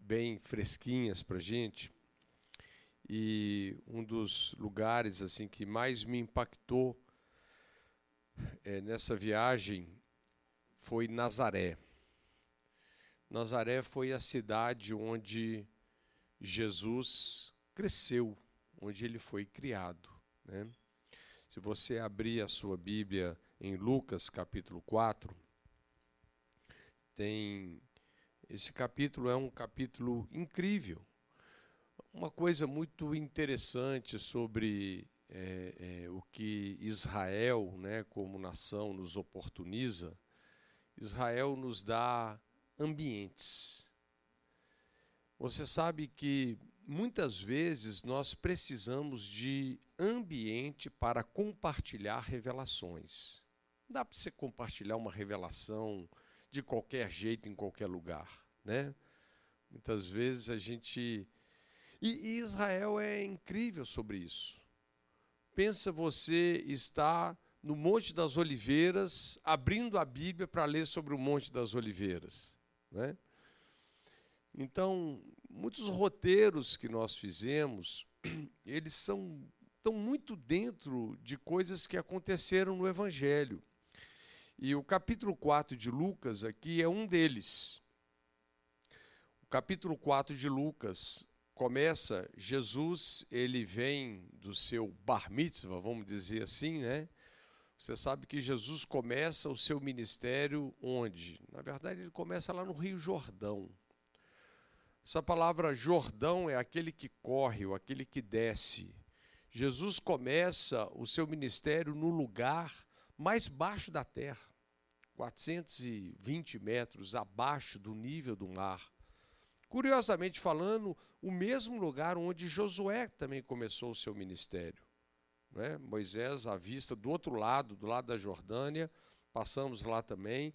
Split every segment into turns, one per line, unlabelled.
bem fresquinhas para gente. E um dos lugares assim que mais me impactou é, nessa viagem foi Nazaré. Nazaré foi a cidade onde Jesus cresceu, onde ele foi criado. Né? Se você abrir a sua Bíblia em Lucas capítulo 4, tem esse capítulo é um capítulo incrível. Uma coisa muito interessante sobre é, é, o que Israel, né, como nação, nos oportuniza. Israel nos dá ambientes. Você sabe que muitas vezes nós precisamos de ambiente para compartilhar revelações. Não dá para você compartilhar uma revelação de qualquer jeito em qualquer lugar, né? Muitas vezes a gente e, Israel é incrível sobre isso. Pensa você estar no Monte das Oliveiras, abrindo a Bíblia para ler sobre o Monte das Oliveiras, né? Então, muitos roteiros que nós fizemos, eles são estão muito dentro de coisas que aconteceram no Evangelho. E o capítulo 4 de Lucas aqui é um deles. O capítulo 4 de Lucas começa, Jesus, ele vem do seu bar mitzvah, vamos dizer assim, né? Você sabe que Jesus começa o seu ministério onde? Na verdade, ele começa lá no Rio Jordão. Essa palavra Jordão é aquele que corre, ou aquele que desce. Jesus começa o seu ministério no lugar mais baixo da terra, 420 metros abaixo do nível do mar. Curiosamente falando, o mesmo lugar onde Josué também começou o seu ministério. Né? Moisés, à vista do outro lado, do lado da Jordânia, passamos lá também.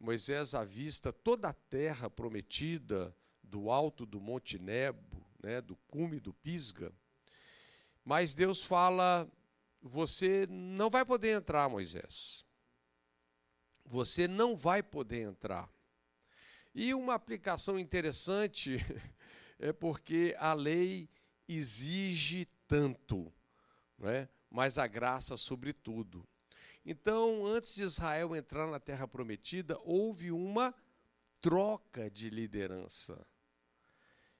Moisés, à vista toda a terra prometida do alto do Monte Nebo, né? do cume do Pisga. Mas Deus fala você não vai poder entrar, Moisés. Você não vai poder entrar. E uma aplicação interessante é porque a lei exige tanto, não é? mas a graça sobretudo. Então, antes de Israel entrar na terra prometida, houve uma troca de liderança.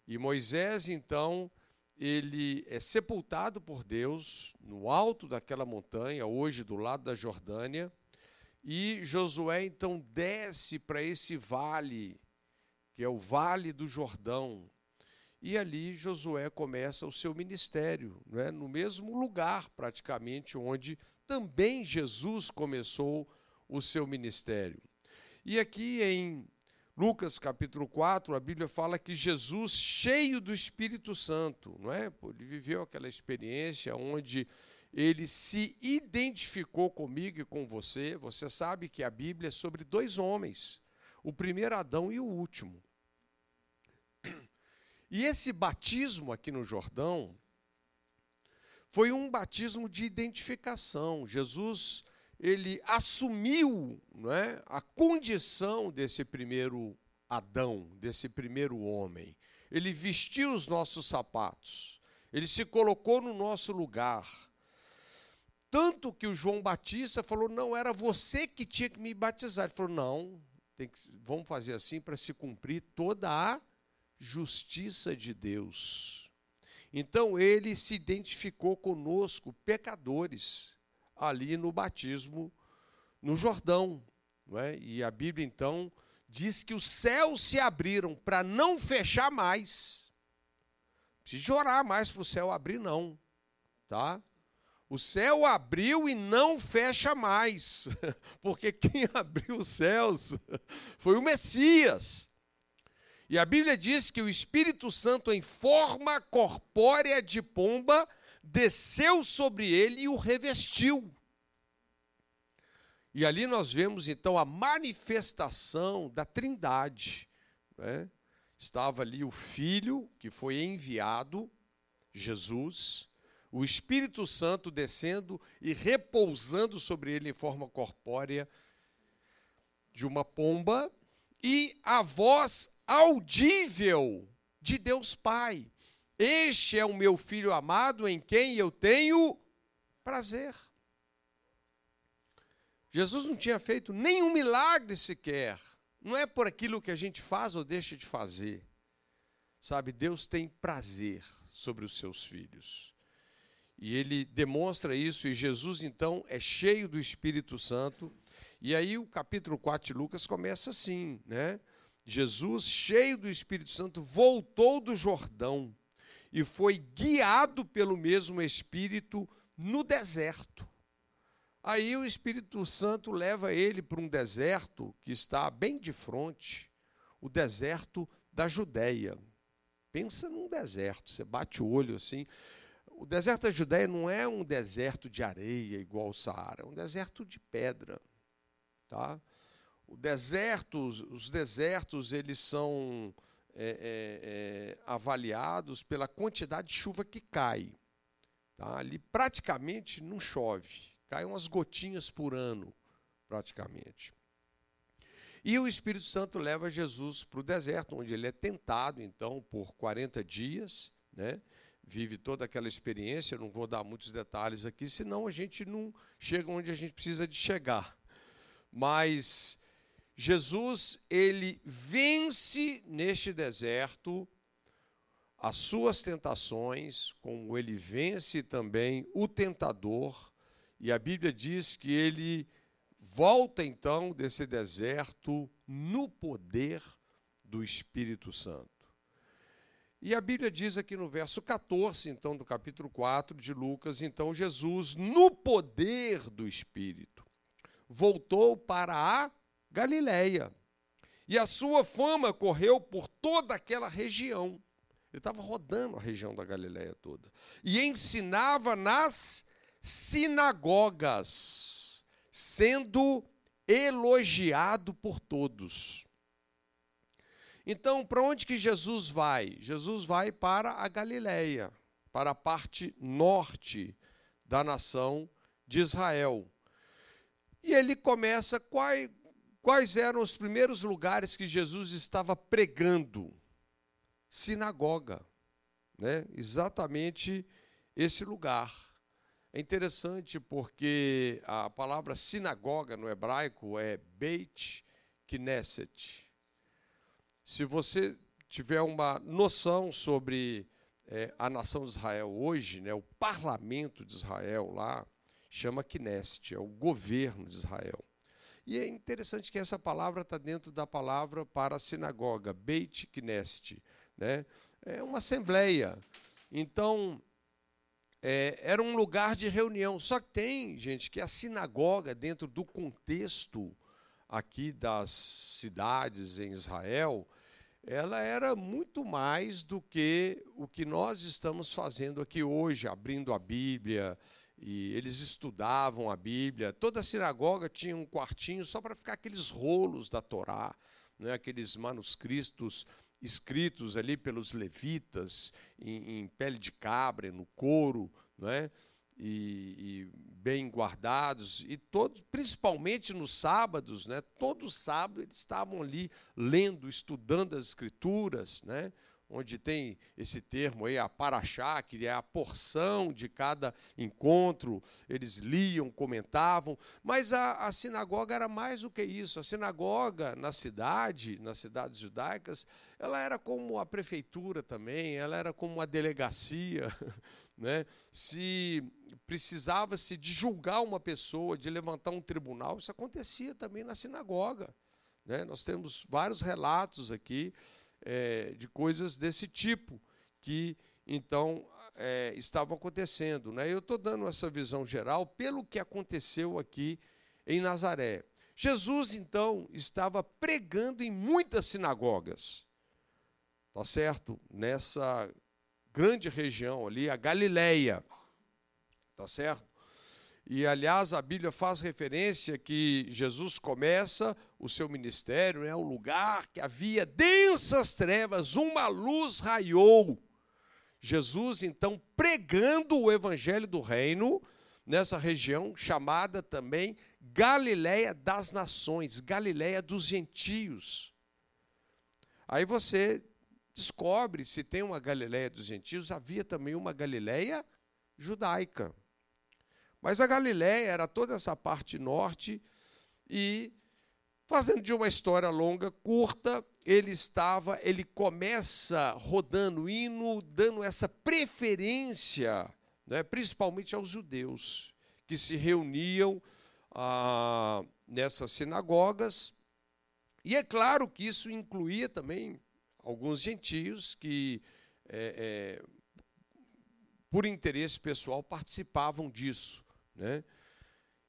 E Moisés, então, ele é sepultado por Deus no alto daquela montanha, hoje do lado da Jordânia, e Josué então desce para esse vale, que é o Vale do Jordão. E ali Josué começa o seu ministério, é? no mesmo lugar praticamente onde também Jesus começou o seu ministério. E aqui em Lucas capítulo 4, a Bíblia fala que Jesus, cheio do Espírito Santo, não é? Ele viveu aquela experiência onde ele se identificou comigo e com você. Você sabe que a Bíblia é sobre dois homens, o primeiro Adão e o último. E esse batismo aqui no Jordão foi um batismo de identificação. Jesus ele assumiu não é, a condição desse primeiro Adão, desse primeiro homem. Ele vestiu os nossos sapatos, ele se colocou no nosso lugar. Tanto que o João Batista falou: não, era você que tinha que me batizar. Ele falou: não, que, vamos fazer assim para se cumprir toda a justiça de Deus. Então ele se identificou conosco, pecadores ali no batismo no Jordão. Não é? E a Bíblia, então, diz que os céus se abriram para não fechar mais. Precisa orar mais para o céu abrir, não. Tá? O céu abriu e não fecha mais, porque quem abriu os céus foi o Messias. E a Bíblia diz que o Espírito Santo, em forma corpórea de pomba, desceu sobre ele e o revestiu. E ali nós vemos então a manifestação da Trindade. Né? Estava ali o Filho que foi enviado, Jesus, o Espírito Santo descendo e repousando sobre ele em forma corpórea de uma pomba, e a voz audível de Deus Pai. Este é o meu filho amado em quem eu tenho prazer. Jesus não tinha feito nenhum milagre sequer. Não é por aquilo que a gente faz ou deixa de fazer. Sabe, Deus tem prazer sobre os seus filhos. E ele demonstra isso, e Jesus então é cheio do Espírito Santo. E aí o capítulo 4 de Lucas começa assim, né? Jesus, cheio do Espírito Santo, voltou do Jordão e foi guiado pelo mesmo Espírito no deserto. Aí o Espírito Santo leva ele para um deserto que está bem de frente, o deserto da Judéia. Pensa num deserto, você bate o olho assim. O deserto da Judéia não é um deserto de areia igual o Saara, é um deserto de pedra, tá? O deserto, os desertos, eles são é, é, é, avaliados pela quantidade de chuva que cai. Tá? Ali praticamente não chove, cai umas gotinhas por ano, praticamente. E o Espírito Santo leva Jesus para o deserto, onde ele é tentado, então, por 40 dias, né? vive toda aquela experiência. Não vou dar muitos detalhes aqui, senão a gente não chega onde a gente precisa de chegar. Mas Jesus, ele vence neste deserto as suas tentações, como ele vence também o tentador, e a Bíblia diz que ele volta então desse deserto no poder do Espírito Santo. E a Bíblia diz aqui no verso 14, então, do capítulo 4 de Lucas, então Jesus, no poder do Espírito, voltou para a Galiléia. E a sua fama correu por toda aquela região. Ele estava rodando a região da Galiléia toda. E ensinava nas sinagogas, sendo elogiado por todos. Então, para onde que Jesus vai? Jesus vai para a Galiléia, para a parte norte da nação de Israel. E ele começa quais, Quais eram os primeiros lugares que Jesus estava pregando? Sinagoga, né? Exatamente esse lugar. É interessante porque a palavra sinagoga no hebraico é Beit Knesset. Se você tiver uma noção sobre é, a nação de Israel hoje, né, o parlamento de Israel lá, chama Knesset, é o governo de Israel. E é interessante que essa palavra está dentro da palavra para a sinagoga, Beit Knesset. Né? É uma assembleia. Então, é, era um lugar de reunião. Só que tem, gente, que a sinagoga, dentro do contexto aqui das cidades em Israel, ela era muito mais do que o que nós estamos fazendo aqui hoje, abrindo a Bíblia, e eles estudavam a Bíblia. Toda a sinagoga tinha um quartinho só para ficar aqueles rolos da Torá, né? aqueles manuscritos escritos ali pelos levitas em, em pele de cabra, no couro, né? E, e, bem guardados e todos, principalmente nos sábados, né? Todo sábado eles estavam ali lendo, estudando as escrituras, né? Onde tem esse termo aí, a paraxá, que é a porção de cada encontro, eles liam, comentavam, mas a, a, sinagoga era mais do que isso. A sinagoga na cidade, nas cidades judaicas, ela era como a prefeitura também, ela era como uma delegacia. Né? Se precisava-se de julgar uma pessoa, de levantar um tribunal, isso acontecia também na sinagoga. Né? Nós temos vários relatos aqui é, de coisas desse tipo que então é, estavam acontecendo. Né? Eu estou dando essa visão geral pelo que aconteceu aqui em Nazaré. Jesus, então, estava pregando em muitas sinagogas, tá certo? Nessa grande região ali, a Galileia, tá certo? E, aliás, a Bíblia faz referência que Jesus começa o seu ministério, é né, um lugar que havia densas trevas, uma luz raiou. Jesus, então, pregando o evangelho do reino nessa região chamada também Galiléia das nações, Galiléia dos gentios. Aí você descobre se tem uma Galileia dos gentios, havia também uma Galileia judaica. Mas a Galileia era toda essa parte norte e fazendo de uma história longa curta, ele estava, ele começa rodando hino, dando essa preferência, né, principalmente aos judeus que se reuniam ah, nessas sinagogas. E é claro que isso incluía também alguns gentios que, é, é, por interesse pessoal, participavam disso. Né?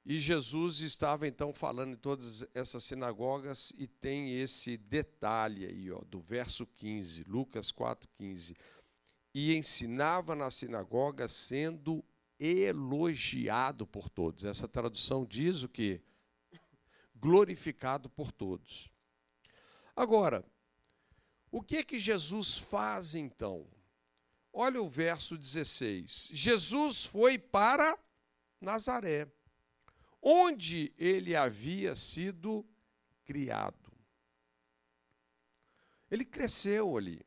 E Jesus estava então falando em todas essas sinagogas e tem esse detalhe aí, ó, do verso 15, Lucas 4:15. E ensinava na sinagoga sendo elogiado por todos. Essa tradução diz o que? Glorificado por todos. Agora, o que é que Jesus faz então? Olha o verso 16. Jesus foi para Nazaré, onde ele havia sido criado. Ele cresceu ali.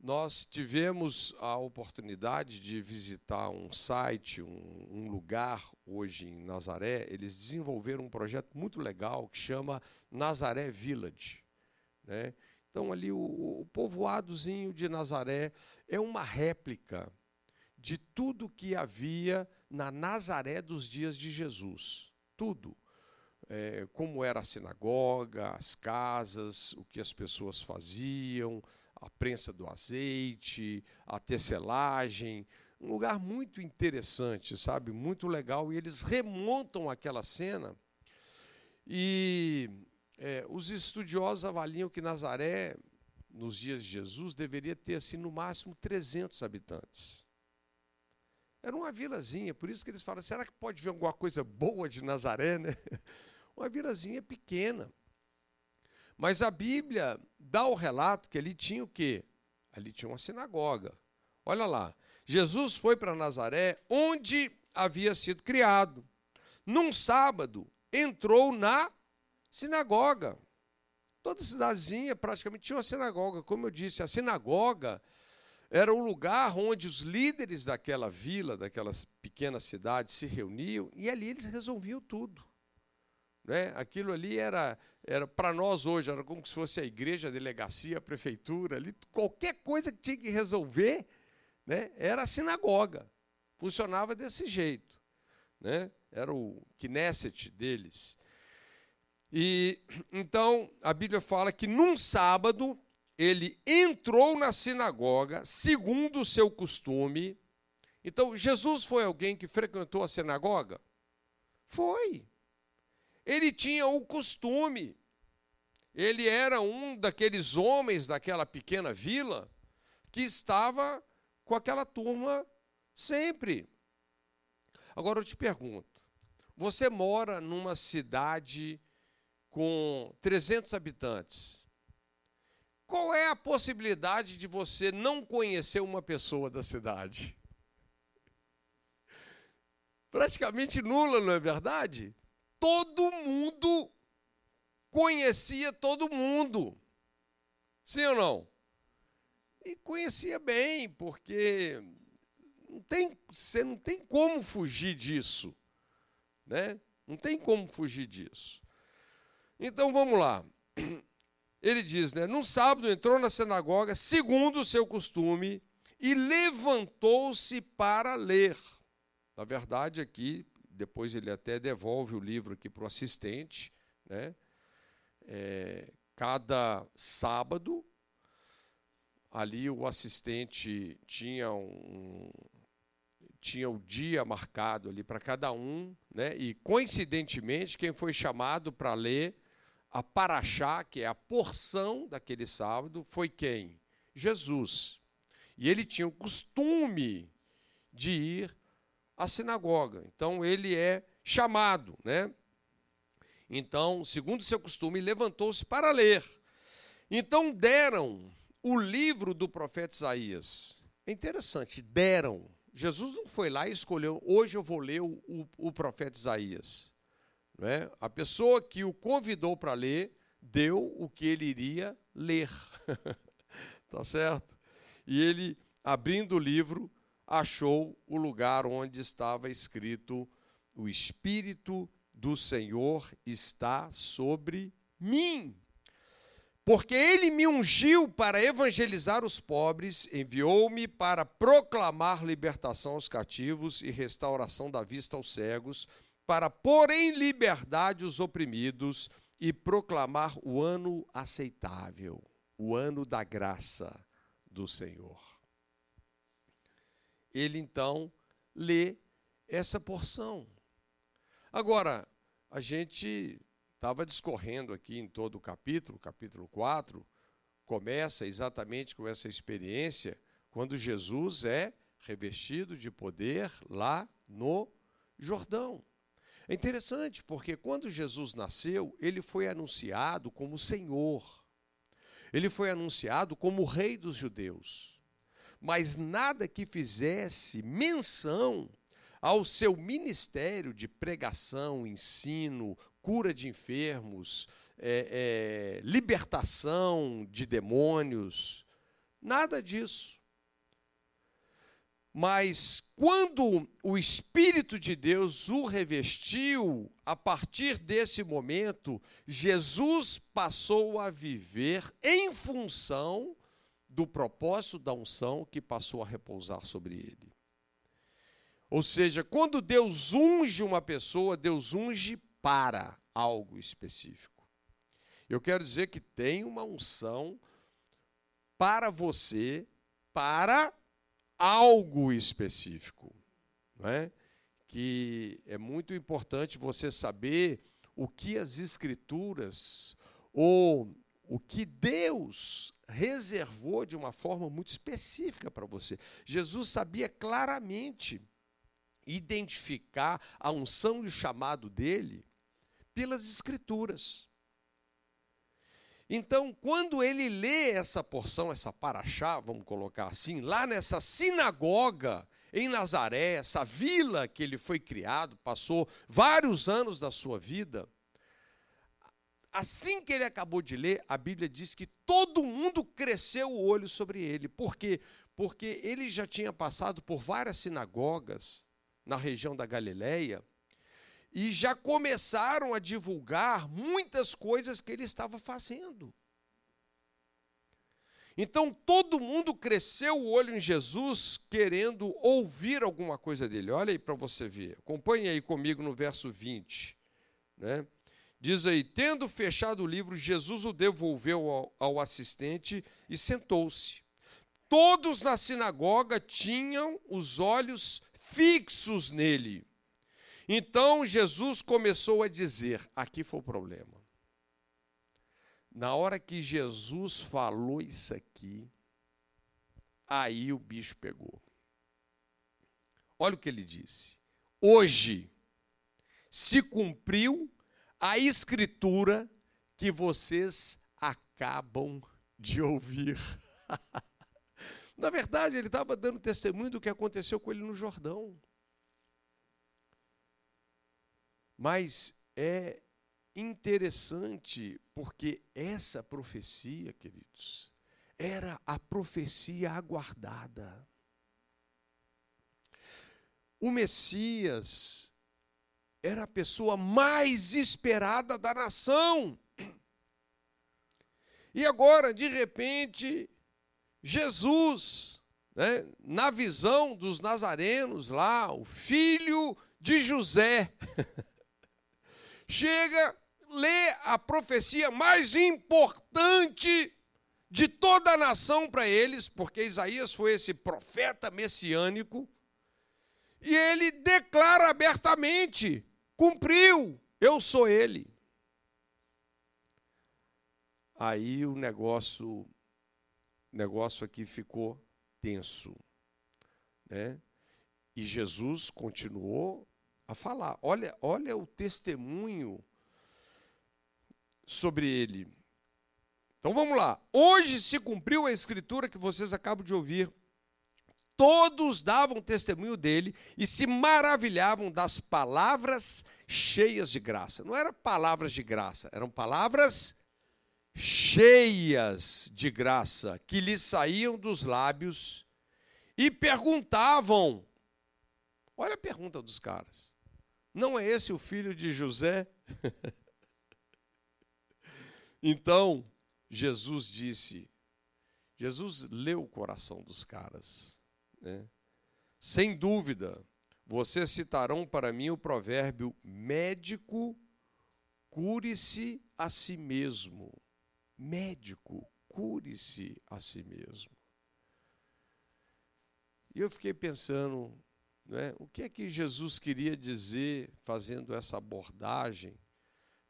Nós tivemos a oportunidade de visitar um site, um, um, lugar hoje em Nazaré. Eles desenvolveram um projeto muito legal que chama Nazaré Village. Né? Então, ali, o, o povoadozinho de Nazaré é uma réplica de tudo que havia na Nazaré dos dias de Jesus. Tudo. É, como era a sinagoga, as casas, o que as pessoas faziam, a prensa do azeite, a tecelagem. Um lugar muito interessante, sabe? Muito legal. E eles remontam aquela cena. E é, os estudiosos avaliam que Nazaré, nos dias de Jesus, deveria ter assim no máximo 300 habitantes. Era uma vilazinha, por isso que eles falam: será que pode ver alguma coisa boa de Nazaré? Né? Uma vilazinha pequena. Mas a Bíblia dá o relato que ali tinha o quê? Ali tinha uma sinagoga. Olha lá. Jesus foi para Nazaré, onde havia sido criado. Num sábado, entrou na sinagoga. Toda cidadezinha praticamente tinha uma sinagoga. Como eu disse, a sinagoga era o lugar onde os líderes daquela vila, daquela pequena cidade, se reuniam e ali eles resolviam tudo. Né? Aquilo ali era, era para nós hoje, era como se fosse a igreja, a delegacia, a prefeitura, ali, qualquer coisa que tinha que resolver né, era a sinagoga. Funcionava desse jeito. Né? Era o Knesset deles. E então a Bíblia fala que num sábado ele entrou na sinagoga segundo o seu costume. Então, Jesus foi alguém que frequentou a sinagoga? Foi. Ele tinha o costume. Ele era um daqueles homens daquela pequena vila que estava com aquela turma sempre. Agora eu te pergunto: você mora numa cidade com 300 habitantes? Qual é a possibilidade de você não conhecer uma pessoa da cidade? Praticamente nula, não é verdade? Todo mundo conhecia todo mundo. Sim ou não? E conhecia bem, porque não tem, você não tem como fugir disso. Né? Não tem como fugir disso. Então vamos lá ele diz, né? Num sábado entrou na sinagoga, segundo o seu costume, e levantou-se para ler. Na verdade, aqui, depois ele até devolve o livro aqui para o assistente, né? É, cada sábado, ali o assistente tinha um, tinha o dia marcado ali para cada um, né? E coincidentemente quem foi chamado para ler a paraxá, que é a porção daquele sábado, foi quem? Jesus. E ele tinha o costume de ir à sinagoga. Então ele é chamado, né? Então, segundo seu costume, levantou-se para ler. Então deram o livro do profeta Isaías. É interessante, deram. Jesus não foi lá e escolheu, hoje eu vou ler o, o, o profeta Isaías. É? A pessoa que o convidou para ler deu o que ele iria ler. tá certo? E ele, abrindo o livro, achou o lugar onde estava escrito: O Espírito do Senhor está sobre mim. Porque ele me ungiu para evangelizar os pobres, enviou-me para proclamar libertação aos cativos e restauração da vista aos cegos, para pôr em liberdade os oprimidos e proclamar o ano aceitável, o ano da graça do Senhor. Ele então lê essa porção. Agora, a gente estava discorrendo aqui em todo o capítulo, capítulo 4, começa exatamente com essa experiência quando Jesus é revestido de poder lá no Jordão. É interessante porque quando Jesus nasceu, ele foi anunciado como Senhor. Ele foi anunciado como Rei dos judeus. Mas nada que fizesse menção ao seu ministério de pregação, ensino, cura de enfermos, é, é, libertação de demônios, nada disso. Mas quando o Espírito de Deus o revestiu, a partir desse momento, Jesus passou a viver em função do propósito da unção que passou a repousar sobre ele. Ou seja, quando Deus unge uma pessoa, Deus unge para algo específico. Eu quero dizer que tem uma unção para você, para algo específico. Não é? Que é muito importante você saber o que as Escrituras ou o que Deus reservou de uma forma muito específica para você. Jesus sabia claramente identificar a unção e o chamado dele pelas Escrituras. Então, quando ele lê essa porção, essa paraxá, vamos colocar assim, lá nessa sinagoga em Nazaré, essa vila que ele foi criado, passou vários anos da sua vida, assim que ele acabou de ler, a Bíblia diz que todo mundo cresceu o olho sobre ele. Por quê? Porque ele já tinha passado por várias sinagogas na região da Galileia, e já começaram a divulgar muitas coisas que ele estava fazendo. Então todo mundo cresceu o olho em Jesus, querendo ouvir alguma coisa dele. Olha aí para você ver. Acompanhe aí comigo no verso 20. Né? Diz aí: Tendo fechado o livro, Jesus o devolveu ao, ao assistente e sentou-se. Todos na sinagoga tinham os olhos fixos nele. Então Jesus começou a dizer: aqui foi o problema. Na hora que Jesus falou isso aqui, aí o bicho pegou. Olha o que ele disse. Hoje se cumpriu a escritura que vocês acabam de ouvir. Na verdade, ele estava dando testemunho do que aconteceu com ele no Jordão. Mas é interessante porque essa profecia, queridos, era a profecia aguardada. O Messias era a pessoa mais esperada da nação. E agora, de repente, Jesus, né, na visão dos nazarenos lá, o filho de José, chega, lê a profecia mais importante de toda a nação para eles, porque Isaías foi esse profeta messiânico, e ele declara abertamente: cumpriu, eu sou ele. Aí o negócio, negócio aqui ficou tenso, né? E Jesus continuou a falar. Olha, olha o testemunho sobre ele. Então vamos lá. Hoje se cumpriu a escritura que vocês acabam de ouvir. Todos davam testemunho dele e se maravilhavam das palavras cheias de graça. Não eram palavras de graça, eram palavras cheias de graça que lhe saíam dos lábios e perguntavam. Olha a pergunta dos caras. Não é esse o filho de José? então, Jesus disse: Jesus leu o coração dos caras. Né? Sem dúvida, vocês citarão para mim o provérbio: médico, cure-se a si mesmo. Médico, cure-se a si mesmo. E eu fiquei pensando, né, o que é que Jesus queria dizer fazendo essa abordagem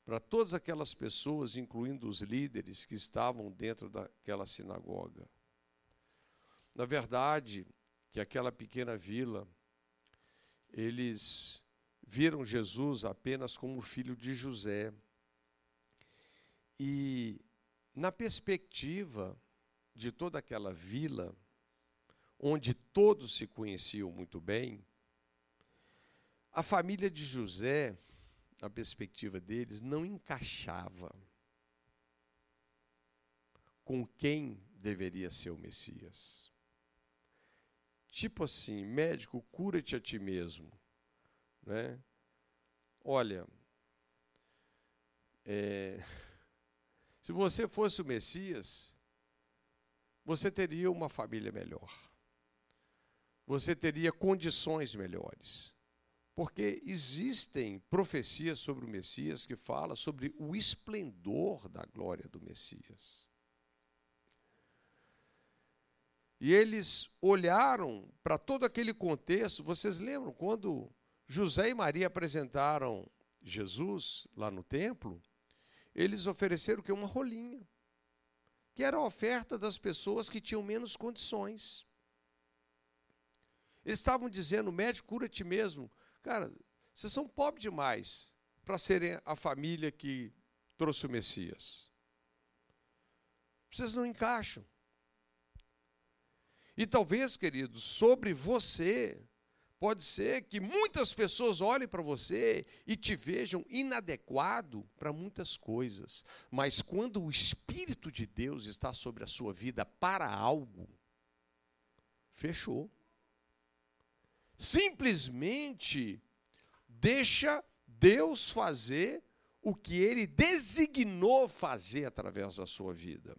para todas aquelas pessoas, incluindo os líderes que estavam dentro daquela sinagoga. Na verdade, que aquela pequena vila, eles viram Jesus apenas como filho de José. E na perspectiva de toda aquela vila, onde todos se conheciam muito bem, a família de José, na perspectiva deles, não encaixava com quem deveria ser o Messias. Tipo assim, médico, cura-te a ti mesmo. Né? Olha, é, se você fosse o Messias, você teria uma família melhor. Você teria condições melhores. Porque existem profecias sobre o Messias que falam sobre o esplendor da glória do Messias. E eles olharam para todo aquele contexto. Vocês lembram quando José e Maria apresentaram Jesus lá no templo? eles ofereceram que uma rolinha, que era a oferta das pessoas que tinham menos condições. Eles estavam dizendo, médico, cura-te mesmo. Cara, vocês são pobres demais para serem a família que trouxe o Messias. Vocês não encaixam. E talvez, queridos, sobre você Pode ser que muitas pessoas olhem para você e te vejam inadequado para muitas coisas, mas quando o Espírito de Deus está sobre a sua vida para algo, fechou. Simplesmente deixa Deus fazer o que ele designou fazer através da sua vida.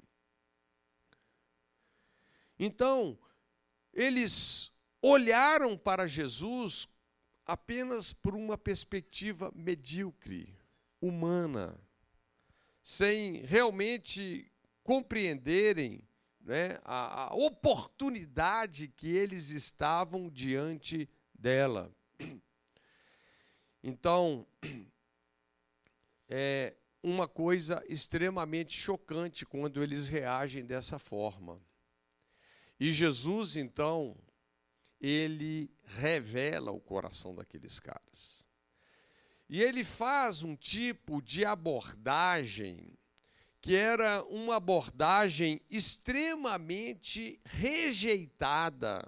Então, eles olharam para Jesus apenas por uma perspectiva medíocre, humana, sem realmente compreenderem né, a, a oportunidade que eles estavam diante dela. Então, é uma coisa extremamente chocante quando eles reagem dessa forma. E Jesus, então, ele revela o coração daqueles caras. E ele faz um tipo de abordagem que era uma abordagem extremamente rejeitada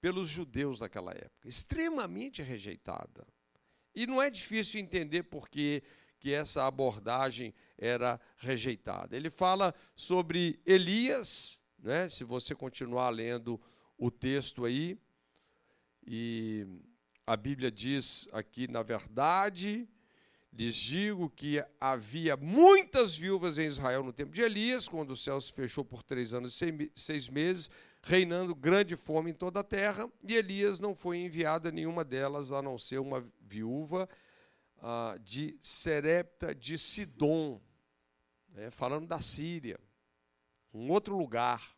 pelos judeus daquela época, extremamente rejeitada. E não é difícil entender por que, essa abordagem era rejeitada. Ele fala sobre Elias, né? se você continuar lendo o texto aí, e a Bíblia diz aqui, na verdade, lhes digo que havia muitas viúvas em Israel no tempo de Elias, quando o céu se fechou por três anos e seis meses, reinando grande fome em toda a terra, e Elias não foi enviado a nenhuma delas, a não ser uma viúva ah, de Serepta de Sidom, né, falando da Síria, um outro lugar.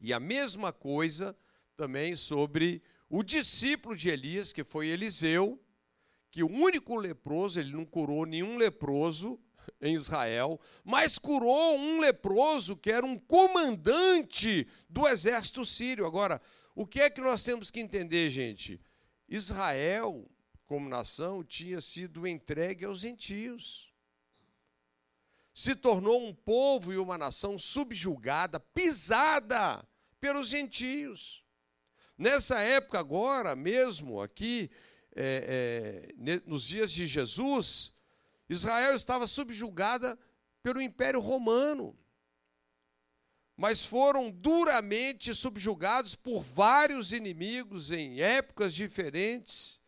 E a mesma coisa também sobre o discípulo de Elias, que foi Eliseu, que o único leproso, ele não curou nenhum leproso em Israel, mas curou um leproso que era um comandante do exército sírio. Agora, o que é que nós temos que entender, gente? Israel, como nação, tinha sido entregue aos gentios se tornou um povo e uma nação subjugada, pisada pelos gentios. Nessa época, agora mesmo, aqui, é, é, nos dias de Jesus, Israel estava subjugada pelo Império Romano, mas foram duramente subjugados por vários inimigos em épocas diferentes.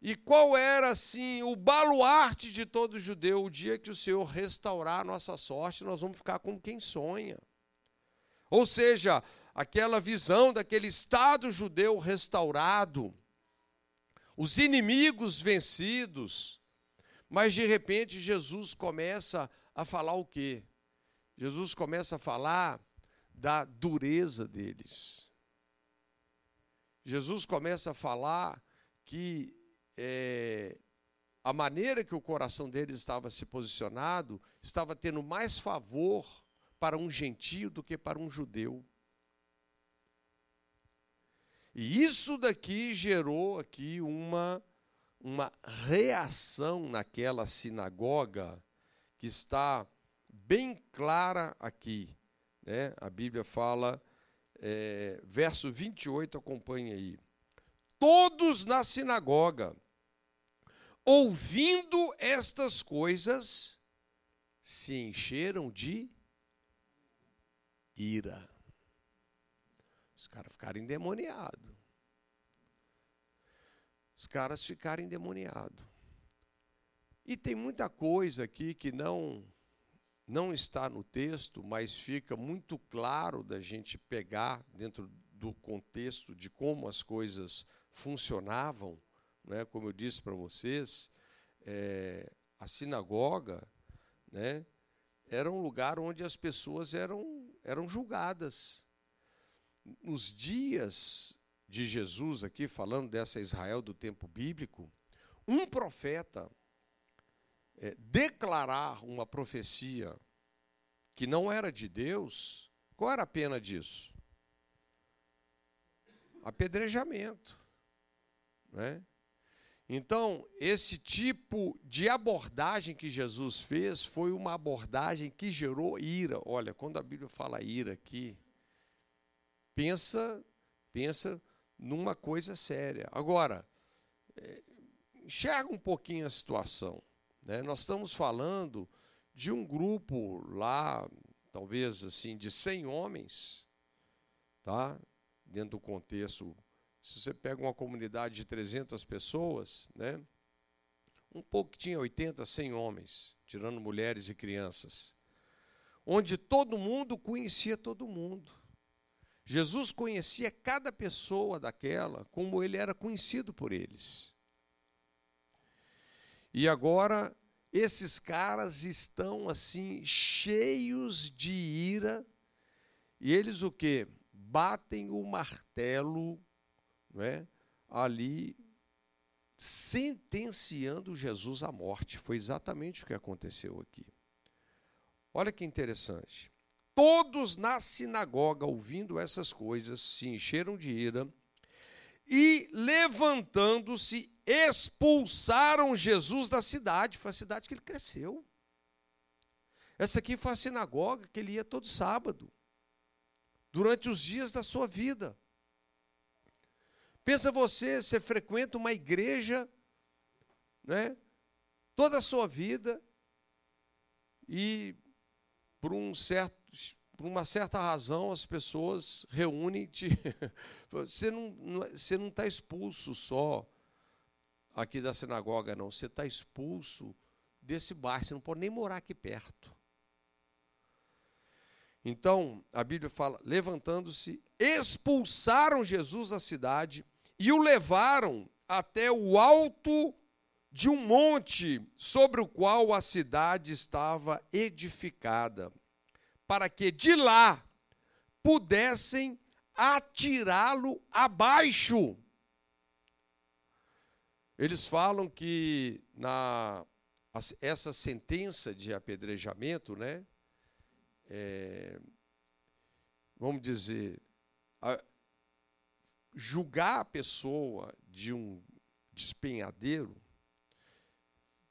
E qual era, assim, o baluarte de todo judeu? O dia que o Senhor restaurar a nossa sorte, nós vamos ficar como quem sonha. Ou seja, aquela visão daquele Estado judeu restaurado, os inimigos vencidos, mas de repente Jesus começa a falar o quê? Jesus começa a falar da dureza deles. Jesus começa a falar que é, a maneira que o coração deles estava se posicionado estava tendo mais favor para um gentio do que para um judeu. E isso daqui gerou aqui uma, uma reação naquela sinagoga que está bem clara aqui. Né? A Bíblia fala, é, verso 28, acompanha aí. Todos na sinagoga, ouvindo estas coisas, se encheram de ira. Os caras ficaram endemoniados. Os caras ficaram endemoniados. E tem muita coisa aqui que não não está no texto, mas fica muito claro da gente pegar dentro do contexto de como as coisas funcionavam, né? como eu disse para vocês, é, a sinagoga né, era um lugar onde as pessoas eram, eram julgadas nos dias de Jesus, aqui falando dessa Israel do tempo bíblico, um profeta é, declarar uma profecia que não era de Deus, qual era a pena disso? Apedrejamento. Né? Então, esse tipo de abordagem que Jesus fez foi uma abordagem que gerou ira. Olha, quando a Bíblia fala ira aqui, pensa, pensa numa coisa séria. Agora, é, enxerga um pouquinho a situação. Né? Nós estamos falando de um grupo lá, talvez assim, de 100 homens, tá? dentro do contexto. Se você pega uma comunidade de 300 pessoas, né? um pouco que tinha 80, 100 homens, tirando mulheres e crianças, onde todo mundo conhecia todo mundo. Jesus conhecia cada pessoa daquela como ele era conhecido por eles. E agora esses caras estão assim cheios de ira e eles o que? Batem o martelo, não é? Ali sentenciando Jesus à morte. Foi exatamente o que aconteceu aqui. Olha que interessante. Todos na sinagoga, ouvindo essas coisas, se encheram de ira e, levantando-se, expulsaram Jesus da cidade. Foi a cidade que ele cresceu. Essa aqui foi a sinagoga que ele ia todo sábado, durante os dias da sua vida. Pensa você, você frequenta uma igreja, né? Toda a sua vida e por um certo por uma certa razão, as pessoas reúnem. Te... Você não você não está expulso só aqui da sinagoga, não. Você está expulso desse bairro. Você não pode nem morar aqui perto. Então, a Bíblia fala: levantando-se, expulsaram Jesus da cidade e o levaram até o alto de um monte sobre o qual a cidade estava edificada para que de lá pudessem atirá-lo abaixo. Eles falam que na essa sentença de apedrejamento, né, é, vamos dizer, a, julgar a pessoa de um despenhadeiro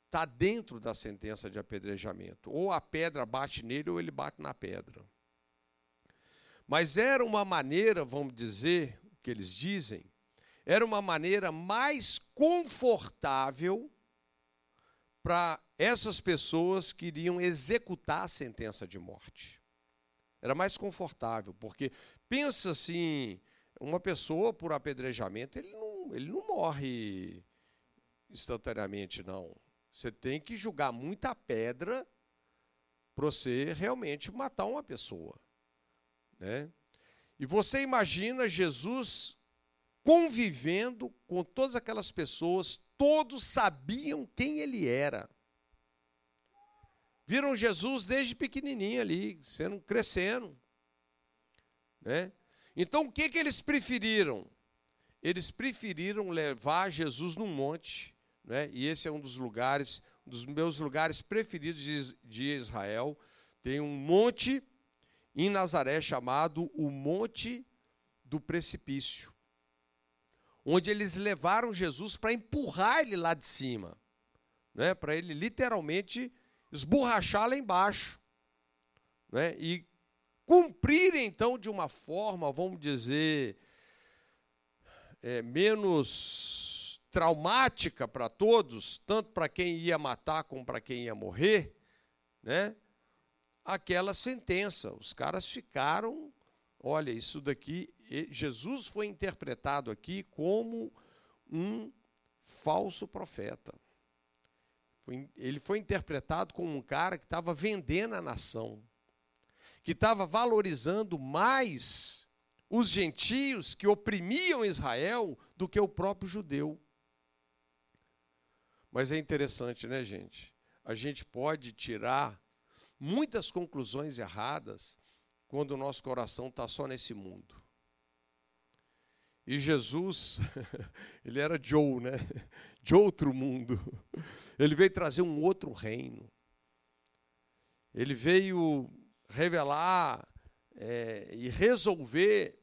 está dentro da sentença de apedrejamento. Ou a pedra bate nele ou ele bate na pedra. Mas era uma maneira, vamos dizer, o que eles dizem, era uma maneira mais confortável para essas pessoas queriam executar a sentença de morte. Era mais confortável, porque pensa assim, uma pessoa por apedrejamento, ele não, ele não morre instantaneamente, não. Você tem que julgar muita pedra para você realmente matar uma pessoa. Né? E você imagina Jesus convivendo com todas aquelas pessoas, todos sabiam quem ele era. Viram Jesus desde pequenininho ali, sendo crescendo, né? Então o que que eles preferiram? Eles preferiram levar Jesus num monte, né? E esse é um dos lugares, um dos meus lugares preferidos de Israel. Tem um monte em Nazaré chamado o Monte do Precipício, onde eles levaram Jesus para empurrar ele lá de cima, né? Para ele literalmente esborrachar lá embaixo. Né? E cumprir, então, de uma forma, vamos dizer, é, menos traumática para todos, tanto para quem ia matar como para quem ia morrer, né? aquela sentença. Os caras ficaram, olha, isso daqui, Jesus foi interpretado aqui como um falso profeta ele foi interpretado como um cara que estava vendendo a nação, que estava valorizando mais os gentios que oprimiam Israel do que o próprio judeu. Mas é interessante, né, gente? A gente pode tirar muitas conclusões erradas quando o nosso coração está só nesse mundo. E Jesus, ele era Joe, né? De outro mundo. Ele veio trazer um outro reino. Ele veio revelar é, e resolver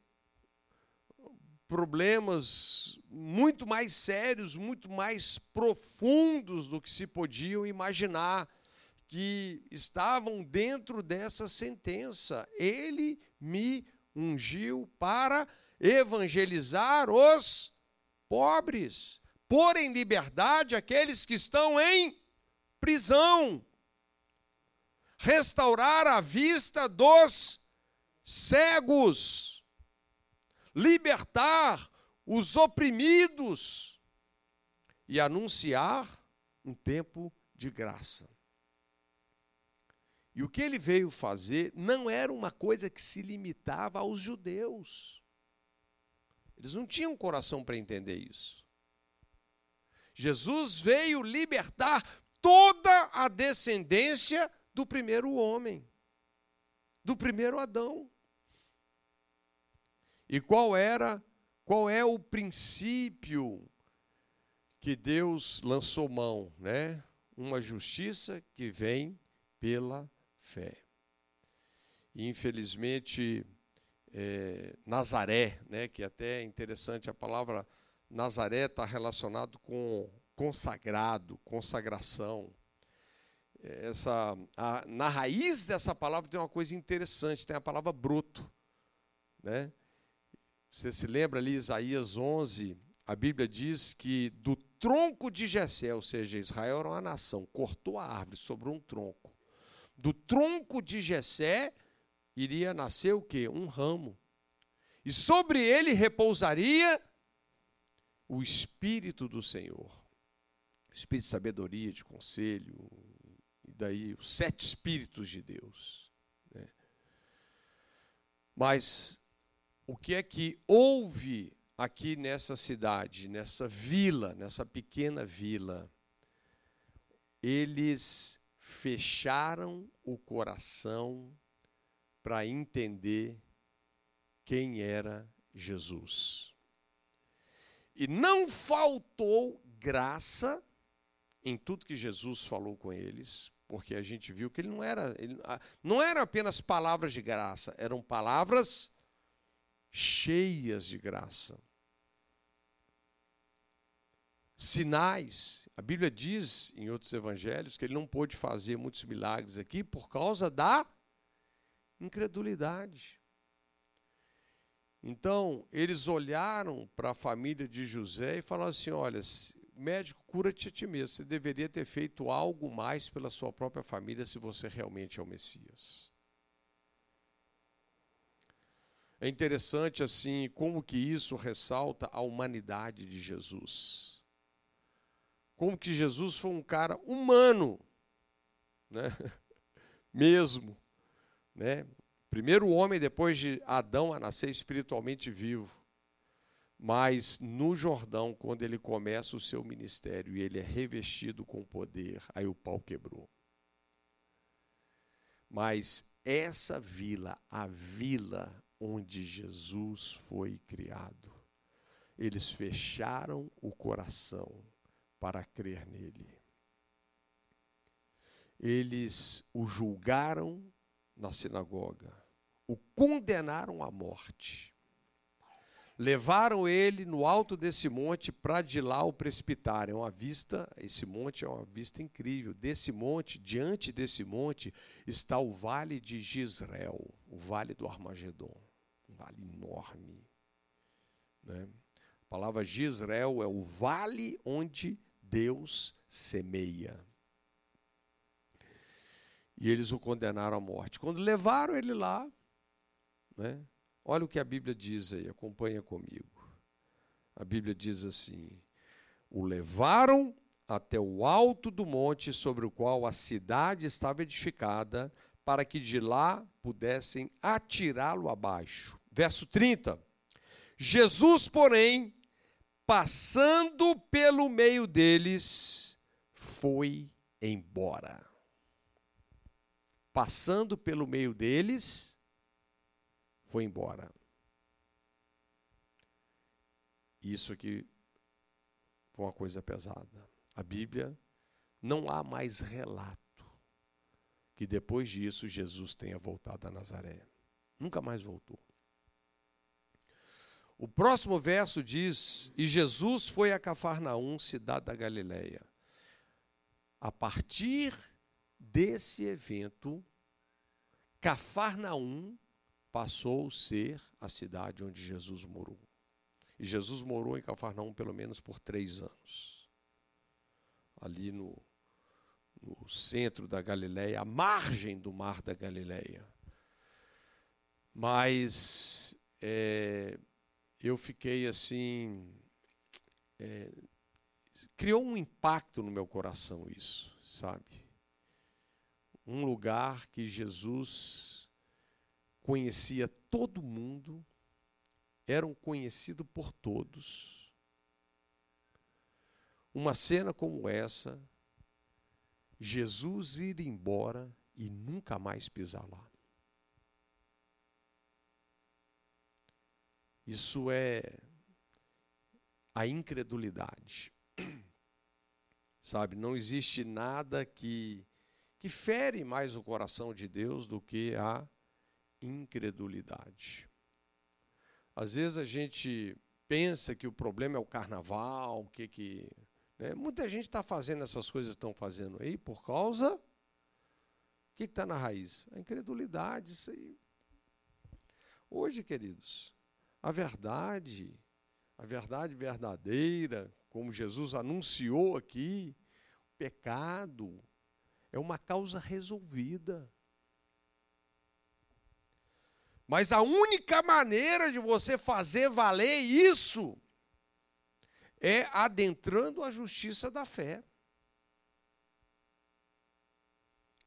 problemas muito mais sérios, muito mais profundos do que se podiam imaginar, que estavam dentro dessa sentença. Ele me ungiu para evangelizar os pobres, pôr em liberdade aqueles que estão em prisão, restaurar a vista dos cegos, libertar os oprimidos e anunciar um tempo de graça. E o que ele veio fazer não era uma coisa que se limitava aos judeus. Eles não tinham coração para entender isso. Jesus veio libertar toda a descendência do primeiro homem, do primeiro Adão. E qual era, qual é o princípio que Deus lançou mão, né? Uma justiça que vem pela fé. E, infelizmente, é, Nazaré, né, que até é interessante a palavra Nazaré está relacionado com consagrado, consagração. Essa, a, na raiz dessa palavra tem uma coisa interessante, tem a palavra broto. Né? Você se lembra ali, Isaías 11, a Bíblia diz que do tronco de Jessé, ou seja, Israel era uma nação, cortou a árvore, sobrou um tronco. Do tronco de Jessé iria nascer o quê? Um ramo. E sobre ele repousaria o Espírito do Senhor. Espírito de sabedoria, de conselho, e daí os sete Espíritos de Deus. Né? Mas o que é que houve aqui nessa cidade, nessa vila, nessa pequena vila? Eles fecharam o coração para entender quem era Jesus. E não faltou graça em tudo que Jesus falou com eles, porque a gente viu que ele não era, ele, não eram apenas palavras de graça, eram palavras cheias de graça. Sinais, a Bíblia diz em outros evangelhos que ele não pôde fazer muitos milagres aqui por causa da incredulidade. Então, eles olharam para a família de José e falaram assim: olha, médico, cura-te a ti mesmo. Você deveria ter feito algo mais pela sua própria família se você realmente é o Messias. É interessante assim como que isso ressalta a humanidade de Jesus. Como que Jesus foi um cara humano, né? Mesmo, né? Primeiro homem depois de Adão a nascer espiritualmente vivo. Mas no Jordão, quando ele começa o seu ministério e ele é revestido com poder, aí o pau quebrou. Mas essa vila, a vila onde Jesus foi criado, eles fecharam o coração para crer nele. Eles o julgaram na sinagoga, o condenaram à morte Levaram ele no alto desse monte para de lá o precipitar. É uma vista, esse monte é uma vista incrível. Desse monte, diante desse monte, está o vale de Gisrael, o vale do Armagedon. Vale enorme. Né? A palavra Gisrael é o vale onde Deus semeia. E eles o condenaram à morte. Quando levaram ele lá, né? Olha o que a Bíblia diz aí, acompanha comigo. A Bíblia diz assim: O levaram até o alto do monte sobre o qual a cidade estava edificada, para que de lá pudessem atirá-lo abaixo. Verso 30. Jesus, porém, passando pelo meio deles, foi embora. Passando pelo meio deles, foi embora. Isso aqui foi uma coisa pesada. A Bíblia não há mais relato que depois disso Jesus tenha voltado a Nazaré. Nunca mais voltou. O próximo verso diz: E Jesus foi a Cafarnaum, cidade da Galileia. A partir desse evento, Cafarnaum passou a ser a cidade onde Jesus morou. E Jesus morou em Cafarnaum pelo menos por três anos. Ali no, no centro da Galileia, à margem do mar da Galileia. Mas é, eu fiquei assim. É, criou um impacto no meu coração isso, sabe? Um lugar que Jesus conhecia todo mundo, era um conhecido por todos. Uma cena como essa, Jesus ir embora e nunca mais pisar lá. Isso é a incredulidade. Sabe, não existe nada que que fere mais o coração de Deus do que a incredulidade. Às vezes a gente pensa que o problema é o carnaval, que que né? muita gente está fazendo essas coisas estão fazendo aí por causa o que está na raiz? A incredulidade, isso aí. Hoje, queridos, a verdade, a verdade verdadeira, como Jesus anunciou aqui, o pecado é uma causa resolvida. Mas a única maneira de você fazer valer isso é adentrando a justiça da fé.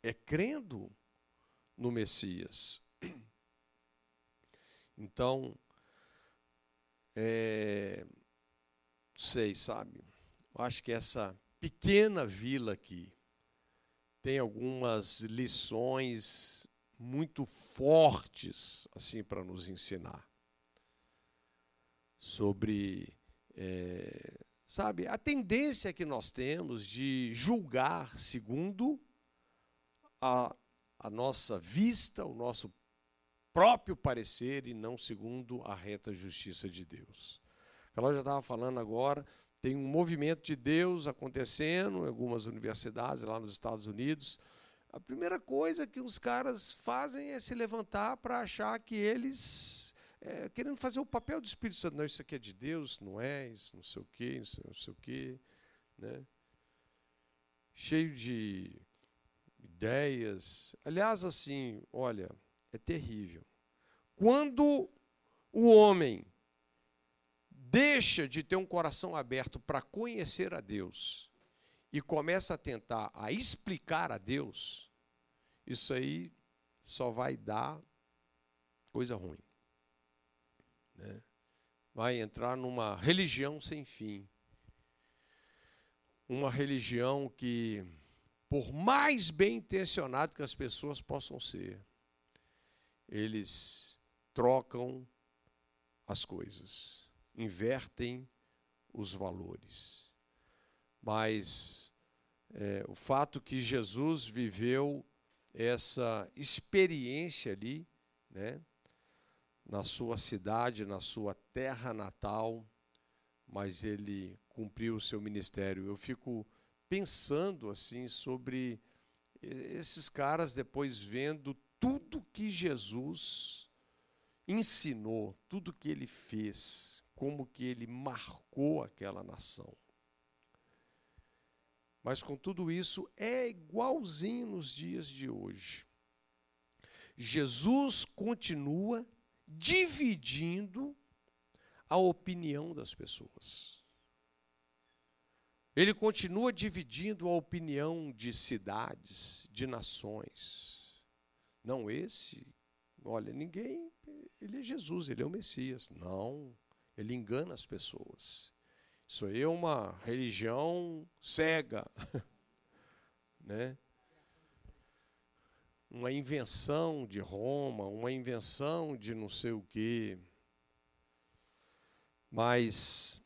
É crendo no Messias. Então, é, sei, sabe? Acho que essa pequena vila aqui tem algumas lições muito fortes assim para nos ensinar sobre é, sabe a tendência que nós temos de julgar segundo a, a nossa vista o nosso próprio parecer e não segundo a reta justiça de Deus. A já estava falando agora, tem um movimento de Deus acontecendo em algumas universidades lá nos Estados Unidos, a primeira coisa que os caras fazem é se levantar para achar que eles é, querendo fazer o papel do Espírito Santo. Não, isso aqui é de Deus, não é, isso não sei o quê, isso não sei o quê. né? cheio de ideias. Aliás, assim, olha, é terrível. Quando o homem deixa de ter um coração aberto para conhecer a Deus e começa a tentar a explicar a Deus, isso aí só vai dar coisa ruim. Né? Vai entrar numa religião sem fim. Uma religião que, por mais bem intencionado que as pessoas possam ser, eles trocam as coisas, invertem os valores. Mas é, o fato que Jesus viveu essa experiência ali, né, na sua cidade, na sua terra natal, mas ele cumpriu o seu ministério. Eu fico pensando assim sobre esses caras depois vendo tudo que Jesus ensinou, tudo que ele fez, como que ele marcou aquela nação. Mas com tudo isso é igualzinho nos dias de hoje. Jesus continua dividindo a opinião das pessoas. Ele continua dividindo a opinião de cidades, de nações. Não esse, olha, ninguém, ele é Jesus, ele é o Messias. Não, ele engana as pessoas. Isso aí é uma religião cega, né? Uma invenção de Roma, uma invenção de não sei o quê. Mas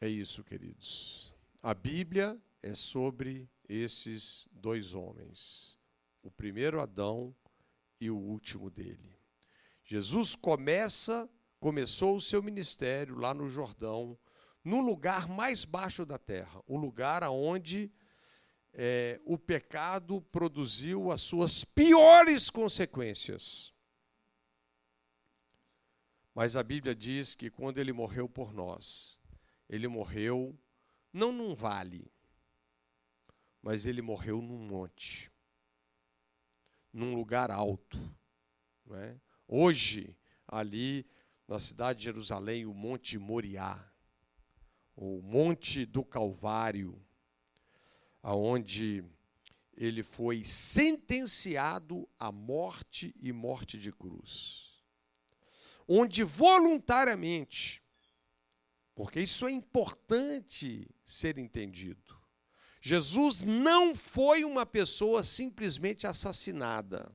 é isso, queridos. A Bíblia é sobre esses dois homens, o primeiro Adão e o último dele. Jesus começa, começou o seu ministério lá no Jordão, no lugar mais baixo da terra, o lugar aonde é, o pecado produziu as suas piores consequências. Mas a Bíblia diz que quando ele morreu por nós, ele morreu não num vale, mas ele morreu num monte, num lugar alto. É? Hoje, ali na cidade de Jerusalém, o Monte Moriá, o Monte do Calvário, aonde ele foi sentenciado à morte e morte de cruz. Onde voluntariamente, porque isso é importante ser entendido, Jesus não foi uma pessoa simplesmente assassinada.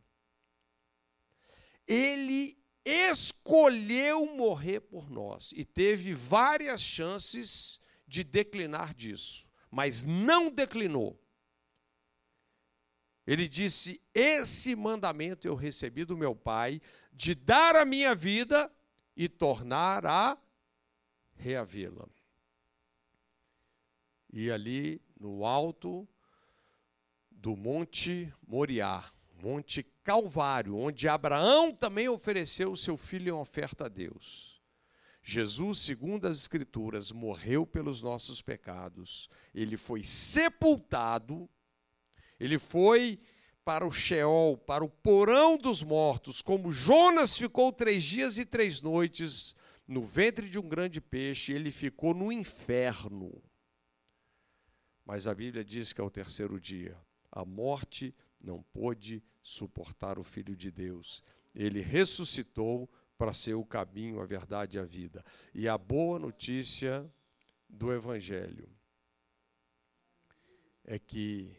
Ele escolheu morrer por nós e teve várias chances de declinar disso, mas não declinou. Ele disse: Esse mandamento eu recebi do meu Pai, de dar a minha vida e tornar a reavê-la. E ali no alto do Monte Moriá, Monte Calvário, onde Abraão também ofereceu o seu filho em oferta a Deus. Jesus, segundo as Escrituras, morreu pelos nossos pecados, ele foi sepultado, ele foi para o Sheol, para o porão dos mortos, como Jonas ficou três dias e três noites no ventre de um grande peixe, ele ficou no inferno. Mas a Bíblia diz que ao terceiro dia, a morte não pôde suportar o Filho de Deus. Ele ressuscitou para ser o caminho, a verdade e a vida. E a boa notícia do Evangelho é que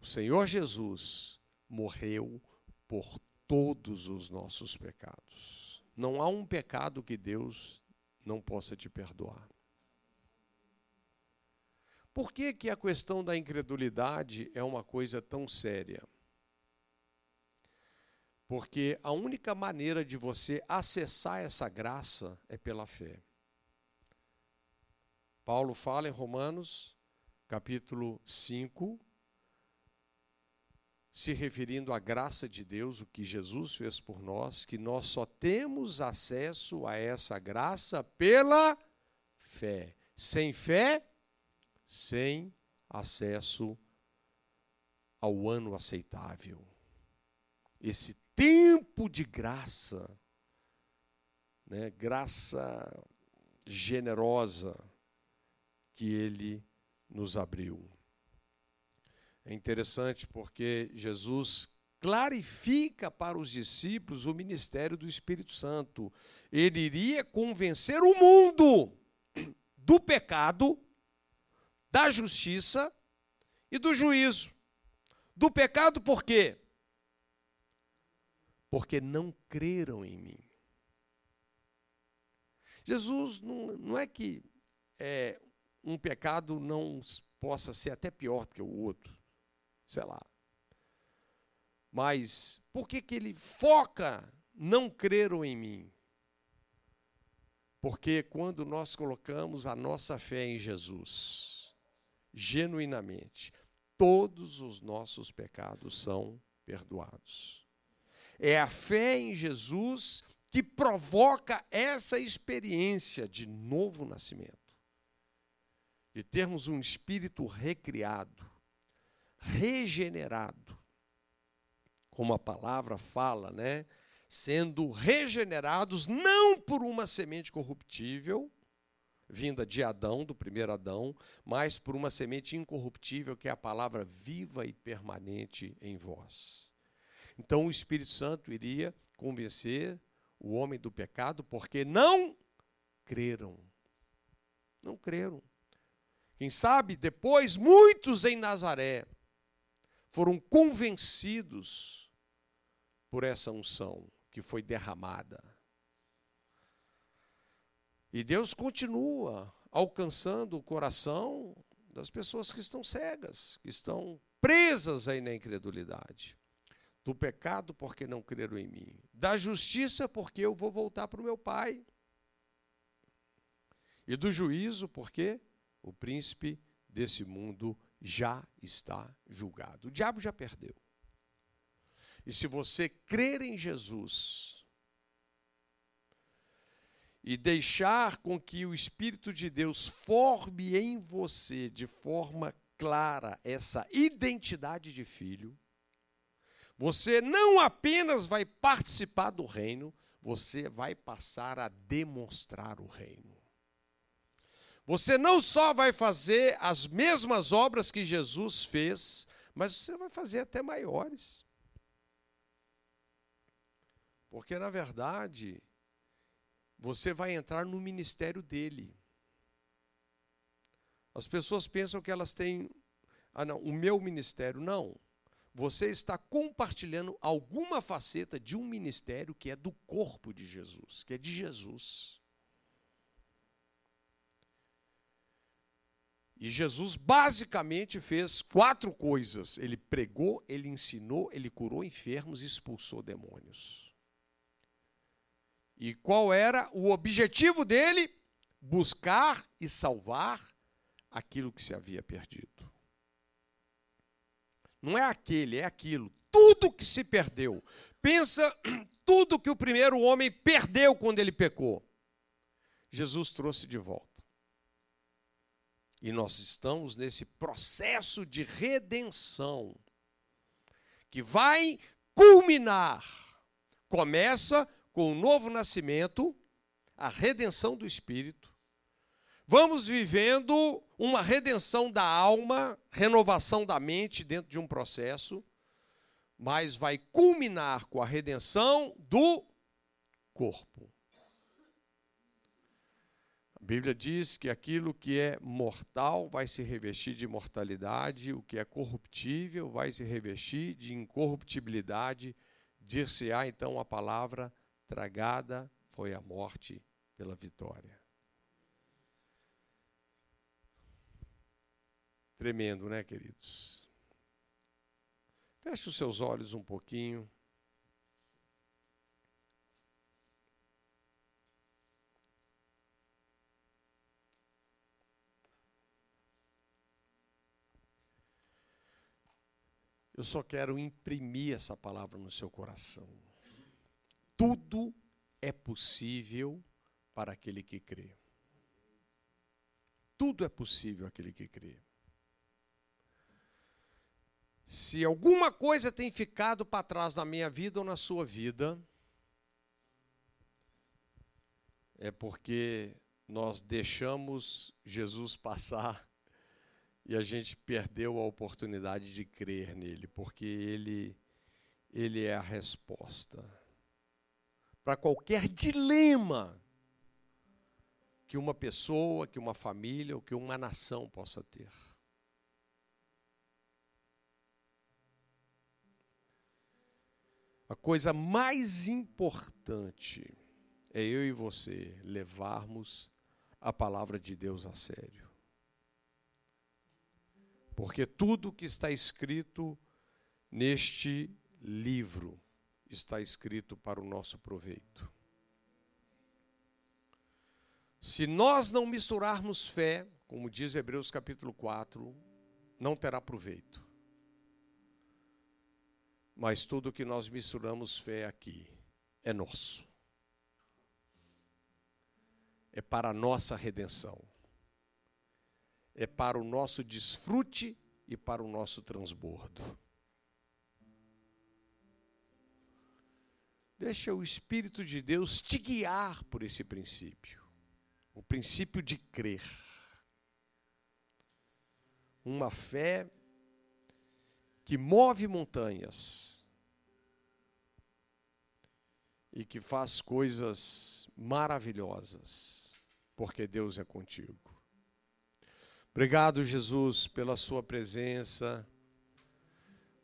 o Senhor Jesus morreu por todos os nossos pecados. Não há um pecado que Deus não possa te perdoar. Por que, que a questão da incredulidade é uma coisa tão séria? Porque a única maneira de você acessar essa graça é pela fé. Paulo fala em Romanos, capítulo 5, se referindo à graça de Deus, o que Jesus fez por nós, que nós só temos acesso a essa graça pela fé. Sem fé, sem acesso ao ano aceitável. Esse tempo de graça, né, graça generosa que ele nos abriu. É interessante porque Jesus clarifica para os discípulos o ministério do Espírito Santo. Ele iria convencer o mundo do pecado, da justiça e do juízo. Do pecado por quê? Porque não creram em mim. Jesus não, não é que é, um pecado não possa ser até pior do que o outro, sei lá. Mas por que, que ele foca não creram em mim? Porque quando nós colocamos a nossa fé em Jesus, genuinamente, todos os nossos pecados são perdoados. É a fé em Jesus que provoca essa experiência de novo nascimento, de termos um espírito recriado, regenerado, como a palavra fala, né? Sendo regenerados não por uma semente corruptível, vinda de Adão, do primeiro Adão, mas por uma semente incorruptível, que é a palavra viva e permanente em vós. Então o Espírito Santo iria convencer o homem do pecado, porque não creram. Não creram. Quem sabe depois muitos em Nazaré foram convencidos por essa unção que foi derramada. E Deus continua alcançando o coração das pessoas que estão cegas, que estão presas aí na incredulidade do pecado porque não creram em mim, da justiça porque eu vou voltar para o meu pai, e do juízo porque o príncipe desse mundo já está julgado. O diabo já perdeu. E se você crer em Jesus e deixar com que o Espírito de Deus forme em você de forma clara essa identidade de filho, você não apenas vai participar do reino, você vai passar a demonstrar o reino. Você não só vai fazer as mesmas obras que Jesus fez, mas você vai fazer até maiores. Porque, na verdade, você vai entrar no ministério dele. As pessoas pensam que elas têm. Ah, não, o meu ministério. Não você está compartilhando alguma faceta de um ministério que é do corpo de Jesus, que é de Jesus. E Jesus basicamente fez quatro coisas: ele pregou, ele ensinou, ele curou enfermos e expulsou demônios. E qual era o objetivo dele? Buscar e salvar aquilo que se havia perdido. Não é aquele, é aquilo. Tudo que se perdeu. Pensa tudo que o primeiro homem perdeu quando ele pecou. Jesus trouxe de volta. E nós estamos nesse processo de redenção que vai culminar. Começa com o novo nascimento, a redenção do espírito, Vamos vivendo uma redenção da alma, renovação da mente dentro de um processo, mas vai culminar com a redenção do corpo. A Bíblia diz que aquilo que é mortal vai se revestir de mortalidade, o que é corruptível vai se revestir de incorruptibilidade. Dir-se-á então a palavra: tragada foi a morte pela vitória. Tremendo, né, queridos? Feche os seus olhos um pouquinho. Eu só quero imprimir essa palavra no seu coração. Tudo é possível para aquele que crê. tudo é possível aquele que crê. Se alguma coisa tem ficado para trás na minha vida ou na sua vida, é porque nós deixamos Jesus passar e a gente perdeu a oportunidade de crer nele, porque ele ele é a resposta para qualquer dilema que uma pessoa, que uma família ou que uma nação possa ter. A coisa mais importante é eu e você levarmos a palavra de Deus a sério. Porque tudo que está escrito neste livro está escrito para o nosso proveito. Se nós não misturarmos fé, como diz Hebreus capítulo 4, não terá proveito. Mas tudo que nós misturamos fé aqui é nosso. É para a nossa redenção. É para o nosso desfrute e para o nosso transbordo. Deixa o Espírito de Deus te guiar por esse princípio. O princípio de crer. Uma fé que move montanhas e que faz coisas maravilhosas, porque Deus é contigo. Obrigado, Jesus, pela Sua presença.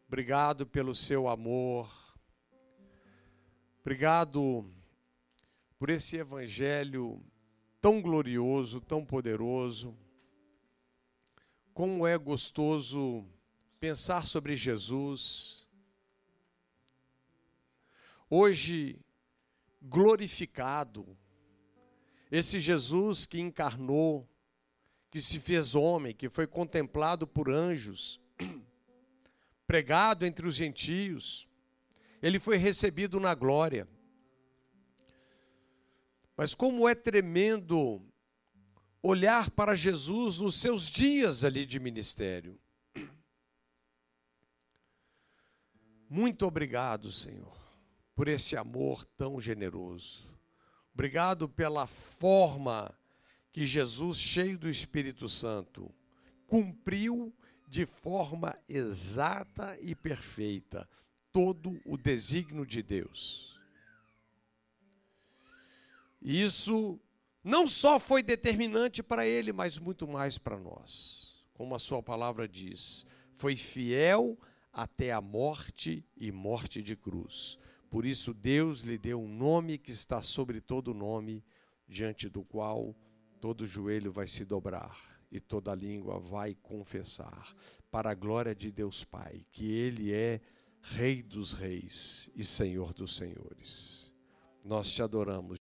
Obrigado pelo seu amor. Obrigado por esse evangelho tão glorioso, tão poderoso. Como é gostoso pensar sobre Jesus. Hoje, glorificado, esse Jesus que encarnou, que se fez homem, que foi contemplado por anjos, pregado entre os gentios, ele foi recebido na glória. Mas como é tremendo olhar para Jesus nos seus dias ali de ministério. Muito obrigado, Senhor, por esse amor tão generoso. Obrigado pela forma que Jesus, cheio do Espírito Santo, cumpriu de forma exata e perfeita todo o desígnio de Deus. Isso não só foi determinante para ele, mas muito mais para nós. Como a sua palavra diz, foi fiel até a morte e morte de cruz. Por isso Deus lhe deu um nome que está sobre todo nome, diante do qual todo joelho vai se dobrar e toda língua vai confessar, para a glória de Deus Pai, que Ele é Rei dos reis e Senhor dos senhores. Nós te adoramos.